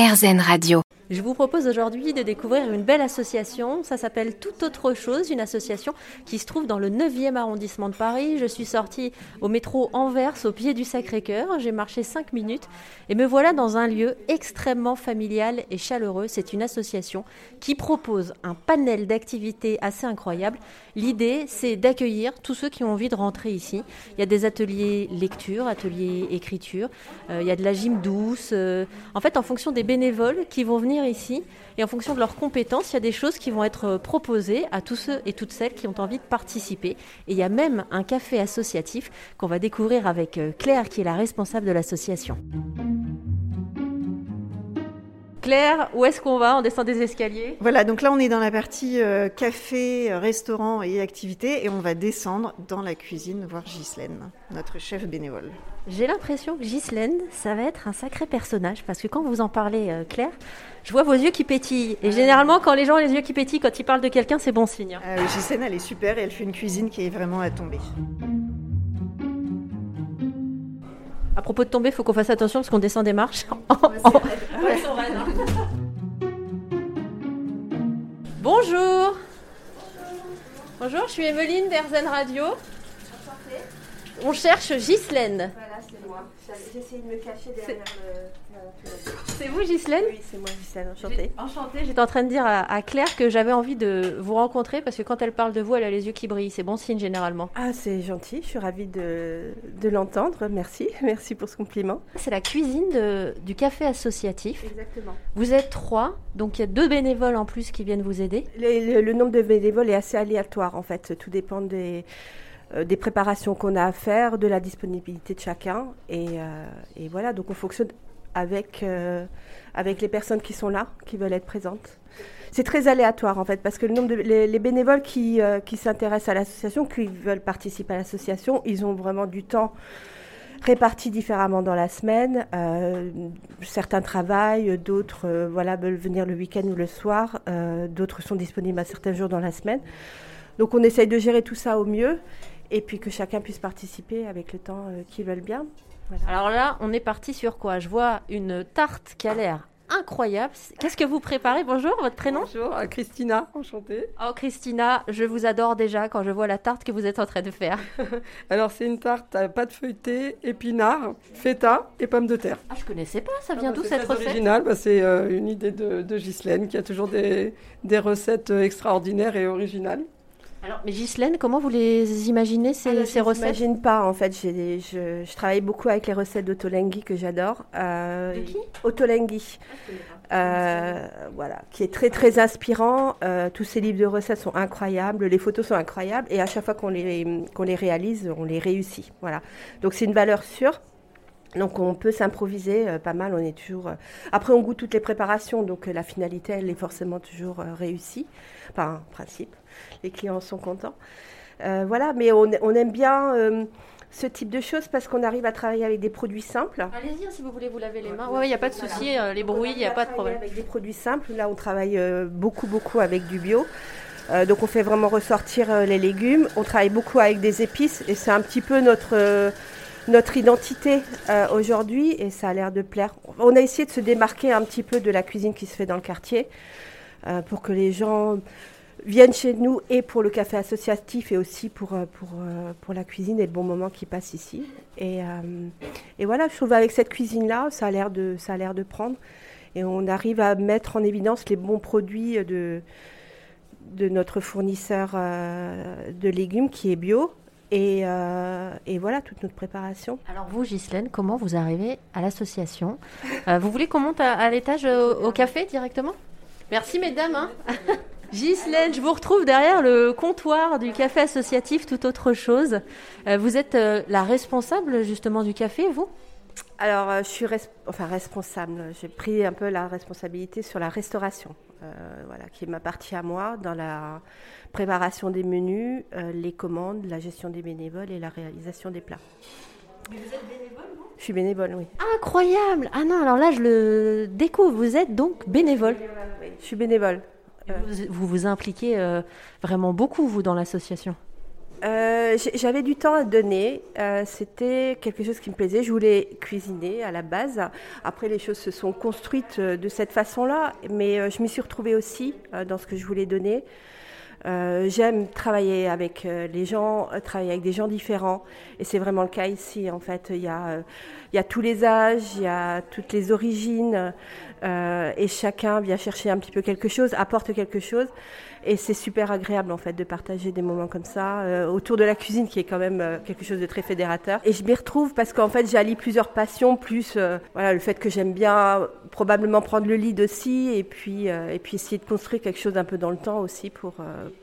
RZN Radio. Je vous propose aujourd'hui de découvrir une belle association. Ça s'appelle Tout autre chose, une association qui se trouve dans le 9e arrondissement de Paris. Je suis sortie au métro Anvers, au pied du Sacré-Cœur. J'ai marché 5 minutes et me voilà dans un lieu extrêmement familial et chaleureux. C'est une association qui propose un panel d'activités assez incroyable. L'idée, c'est d'accueillir tous ceux qui ont envie de rentrer ici. Il y a des ateliers lecture, ateliers écriture, euh, il y a de la gym douce. Euh, en fait, en fonction des bénévoles qui vont venir ici. Et en fonction de leurs compétences, il y a des choses qui vont être proposées à tous ceux et toutes celles qui ont envie de participer. Et il y a même un café associatif qu'on va découvrir avec euh, Claire, qui est la responsable de l'association. Claire, où est-ce qu'on va On descend des escaliers? Voilà, donc là on est dans la partie euh, café, restaurant et activités et on va descendre dans la cuisine voir Ghislaine, notre chef bénévole. J'ai l'impression que Ghislaine, ça va être un sacré personnage parce que quand vous en parlez, euh, Claire, je vois vos yeux qui pétillent. Et généralement, quand les gens ont les yeux qui pétillent, quand ils parlent de quelqu'un, c'est bon signe. Euh, Ghislaine, elle est super et elle fait une cuisine qui est vraiment à tomber. À propos de tomber, il faut qu'on fasse attention parce qu'on descend des marches. Bonjour. Bonjour, je suis Emeline d'Erzen Radio. On cherche Ghislaine. Voilà, c'est moi. J'essaie de me cacher derrière le. C'est vous, Ghislaine Oui, c'est moi, Ghislaine. Enchantée. Enchantée. J'étais en train de dire à, à Claire que j'avais envie de vous rencontrer parce que quand elle parle de vous, elle a les yeux qui brillent. C'est bon signe généralement. Ah, c'est gentil. Je suis ravie de, de l'entendre. Merci. Merci pour ce compliment. C'est la cuisine de- du café associatif. Exactement. Vous êtes trois, donc il y a deux bénévoles en plus qui viennent vous aider. Le, le- le nombre de bénévoles est assez aléatoire, en fait. Tout dépend des, euh, des préparations qu'on a à faire, de la disponibilité de chacun. Et, euh, et voilà, donc on fonctionne avec, euh, avec les personnes qui sont là, qui veulent être présentes. C'est très aléatoire en fait, parce que le nombre les, les bénévoles qui, euh, qui s'intéressent à l'association, qui veulent participer à l'association, ils ont vraiment du temps réparti différemment dans la semaine. Euh, certains travaillent, d'autres voilà, veulent venir le week-end ou le soir, d'autres sont disponibles à certains jours dans la semaine. Donc on essaye de gérer tout ça au mieux et puis que chacun puisse participer avec le temps qu'ils veulent bien. Voilà. Alors là, on est parti sur quoi? Je vois une tarte qui a l'air incroyable. Qu'est-ce que vous préparez? Bonjour, votre prénom? Bonjour, euh, Christina, enchantée. Oh Christina, je vous adore déjà quand je vois la tarte que vous êtes en train de faire. Alors c'est une tarte à pâte feuilletée, épinards, feta et pommes de terre. Ah, je connaissais pas, ça vient Ah bah, d'où c'est cette recette? original, bah, c'est euh, une idée de, de Ghislaine qui a toujours des, des recettes euh, extraordinaires et originales. Alors, mais Ghislaine, comment vous les imaginez ces, Alors, ces je recettes n'imagine pas en fait. J'ai- je, je travaille beaucoup avec les recettes d'Otolenghi que j'adore. Euh, De qui Otolenghi. Euh, voilà, qui est très très inspirant. Euh, tous ces livres de recettes sont incroyables, les photos sont incroyables et à chaque fois qu'on les, qu'on les réalise, on les réussit. Voilà. Donc c'est une valeur sûre. Donc on peut s'improviser euh, pas mal, on est toujours... euh, Après on goûte toutes les préparations, donc euh, la finalité elle est forcément toujours euh, réussie, enfin en principe, les clients sont contents. Euh, voilà, mais on, on aime bien euh, ce type de choses parce qu'on arrive à travailler avec des produits simples. Allez-y, hein, si vous voulez vous laver les mains. Ouais, il n'y a pas de souci, les bruits, il n'y a On pas de problème. Avec des produits simples, là on travaille euh, beaucoup beaucoup avec du bio. Euh, donc on fait vraiment ressortir euh, les légumes. On travaille beaucoup avec des épices et c'est un petit peu notre euh, notre identité euh, aujourd'hui et ça a l'air de plaire. On a essayé de se démarquer un petit peu de la cuisine qui se fait dans le quartier euh, pour que les gens viennent chez nous et pour le café associatif et aussi pour, euh, pour, pour la cuisine et le bon moment qui passe ici. Et, et voilà, je trouve avec cette cuisine-là, ça a l'air de, ça a l'air de prendre. Et on arrive à mettre en évidence les bons produits de, de notre fournisseur de légumes qui est bio. Et, euh, et voilà toute notre préparation. Alors vous, Ghislaine, comment vous arrivez à l'association Euh, Vous voulez qu'on monte à, l'étage euh, au, café directement? Merci mesdames. hein. Ghislaine, je vous retrouve derrière le comptoir du café associatif Tout Autre Chose. Vous êtes la responsable justement du café, vous? Alors, euh, je suis res- enfin, responsable. J'ai pris un peu la responsabilité sur la restauration, euh, voilà, qui m'appartient à moi dans la préparation des menus, euh, les commandes, la gestion des bénévoles et la réalisation des plats. Vous êtes bénévole, Je suis bénévole, oui. Incroyable Ah non, alors là je le découvre, vous êtes donc bénévole. Je suis bénévole. Vous vous, vous impliquez euh, vraiment beaucoup, vous, dans l'association? Euh, j'avais du temps à donner. Euh, c'était quelque chose qui me plaisait. Je voulais cuisiner à la base. Après, les choses se sont construites euh, de cette façon-là, mais je m'y suis retrouvée aussi dans ce que je voulais donner. J'aime travailler avec les gens, travailler avec des gens différents, et c'est vraiment le cas ici. En fait, il y a, il y a tous les âges, il y a toutes les origines, et chacun vient chercher un petit peu quelque chose, apporte quelque chose. Et c'est super agréable en fait de partager des moments comme ça euh, autour de la cuisine qui est quand même euh, quelque chose de très fédérateur. Et je m'y retrouve parce qu'en fait j'allie plusieurs passions, plus euh, voilà le fait que j'aime bien probablement prendre le lead aussi et puis et puis essayer de construire quelque chose un peu dans le temps aussi pour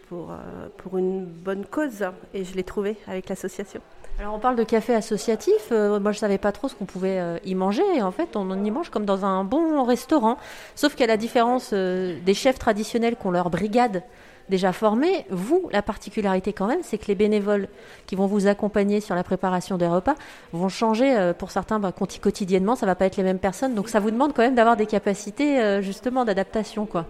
pour pour une bonne cause. Et je l'ai trouvé avec l'association. Alors on parle de café associatif. moi je savais pas trop ce qu'on pouvait y manger. Et en fait on y mange comme dans un bon restaurant. Sauf qu'à la différence des chefs traditionnels qui ont leur brigade déjà formés. Vous, la particularité quand même, c'est que les bénévoles qui vont vous accompagner sur la préparation des repas vont changer. Euh, pour certains, bah, quotidiennement, ça va pas être les mêmes personnes. Donc ça vous demande quand même d'avoir des capacités euh, justement d'adaptation, quoi.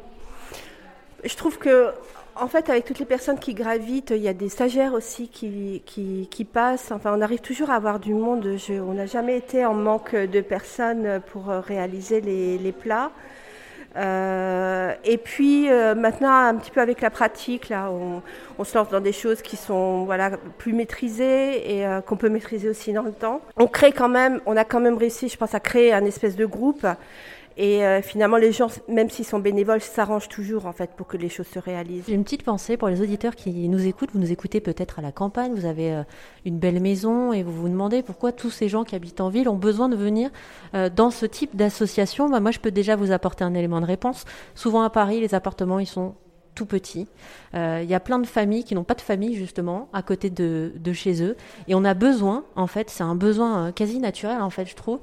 Je trouve que en fait, avec toutes les personnes qui gravitent, il y a des stagiaires aussi qui, qui, passent. Enfin, on arrive toujours à avoir du monde. on n'a jamais été en manque de personnes pour euh, réaliser les, les plats. Euh, et puis euh, maintenant, un petit peu avec la pratique, là, on, on, se lance dans des choses qui sont voilà plus maîtrisées et euh, qu'on peut maîtriser aussi dans le temps. On crée quand même, on a quand même réussi, je pense, à créer un espèce de groupe et euh, finalement, les gens, même s'ils sont bénévoles, s'arrangent toujours en fait pour que les choses se réalisent. J'ai une petite pensée pour les auditeurs qui nous écoutent. Vous nous écoutez peut-être à la campagne, vous avez euh, une belle maison et vous vous demandez pourquoi tous ces gens qui habitent en ville ont besoin de venir euh, dans ce type d'association. Bah, moi, je peux déjà vous apporter un élément de réponse. Souvent à Paris, les appartements, ils sont tout petits. Il y a plein de familles qui n'ont pas de famille justement à côté de, de, chez eux. Et on a besoin, en fait, c'est un besoin quasi naturel en fait, je trouve,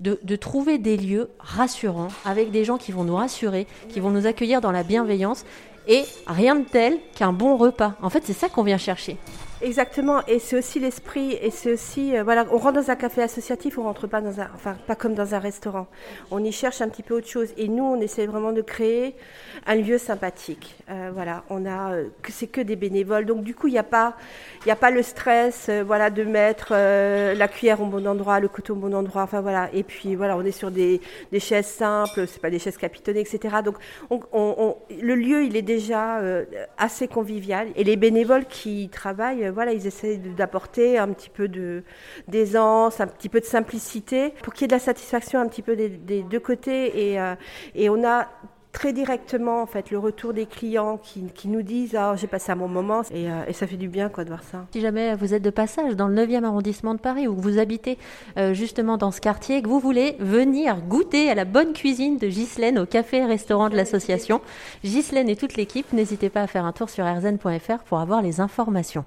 de, trouver des lieux rassurants, avec des gens qui vont nous rassurer, qui vont nous accueillir dans la bienveillance, et rien de tel qu'un bon repas. En fait, c'est ça qu'on vient chercher. Exactement, et c'est aussi l'esprit, et c'est aussi, euh, voilà, on rentre dans un café associatif, on rentre pas dans un, enfin, pas comme dans un restaurant. On y cherche un petit peu autre chose, et nous, on essaie vraiment de créer un lieu sympathique. Euh, voilà, on a, euh, c'est que des bénévoles, donc du coup, il n'y a pas, il a pas le stress, voilà, de mettre la cuillère au bon endroit, le couteau au bon endroit, enfin voilà. Et puis voilà, on est sur des, des chaises simples, c'est pas des chaises capitonnées, etc. Donc, on, on, le lieu, il est déjà assez convivial, et les bénévoles qui travaillent voilà, ils essaient d'apporter un petit peu d'aisance, un petit peu de simplicité pour qu'il y ait de la satisfaction un petit peu des, deux côtés. Et, euh, et on a très directement en fait le retour des clients qui, nous disent ah j'ai passé un bon moment et, euh, et, ça fait du bien quoi de voir ça. Si jamais vous êtes de passage dans le 9e arrondissement de Paris ou que vous habitez euh, justement dans ce quartier que vous voulez venir goûter à la bonne cuisine de Ghislaine au café et restaurant de l'association, Ghislaine et toute l'équipe, n'hésitez pas à faire un tour sur rzn.fr pour avoir les informations.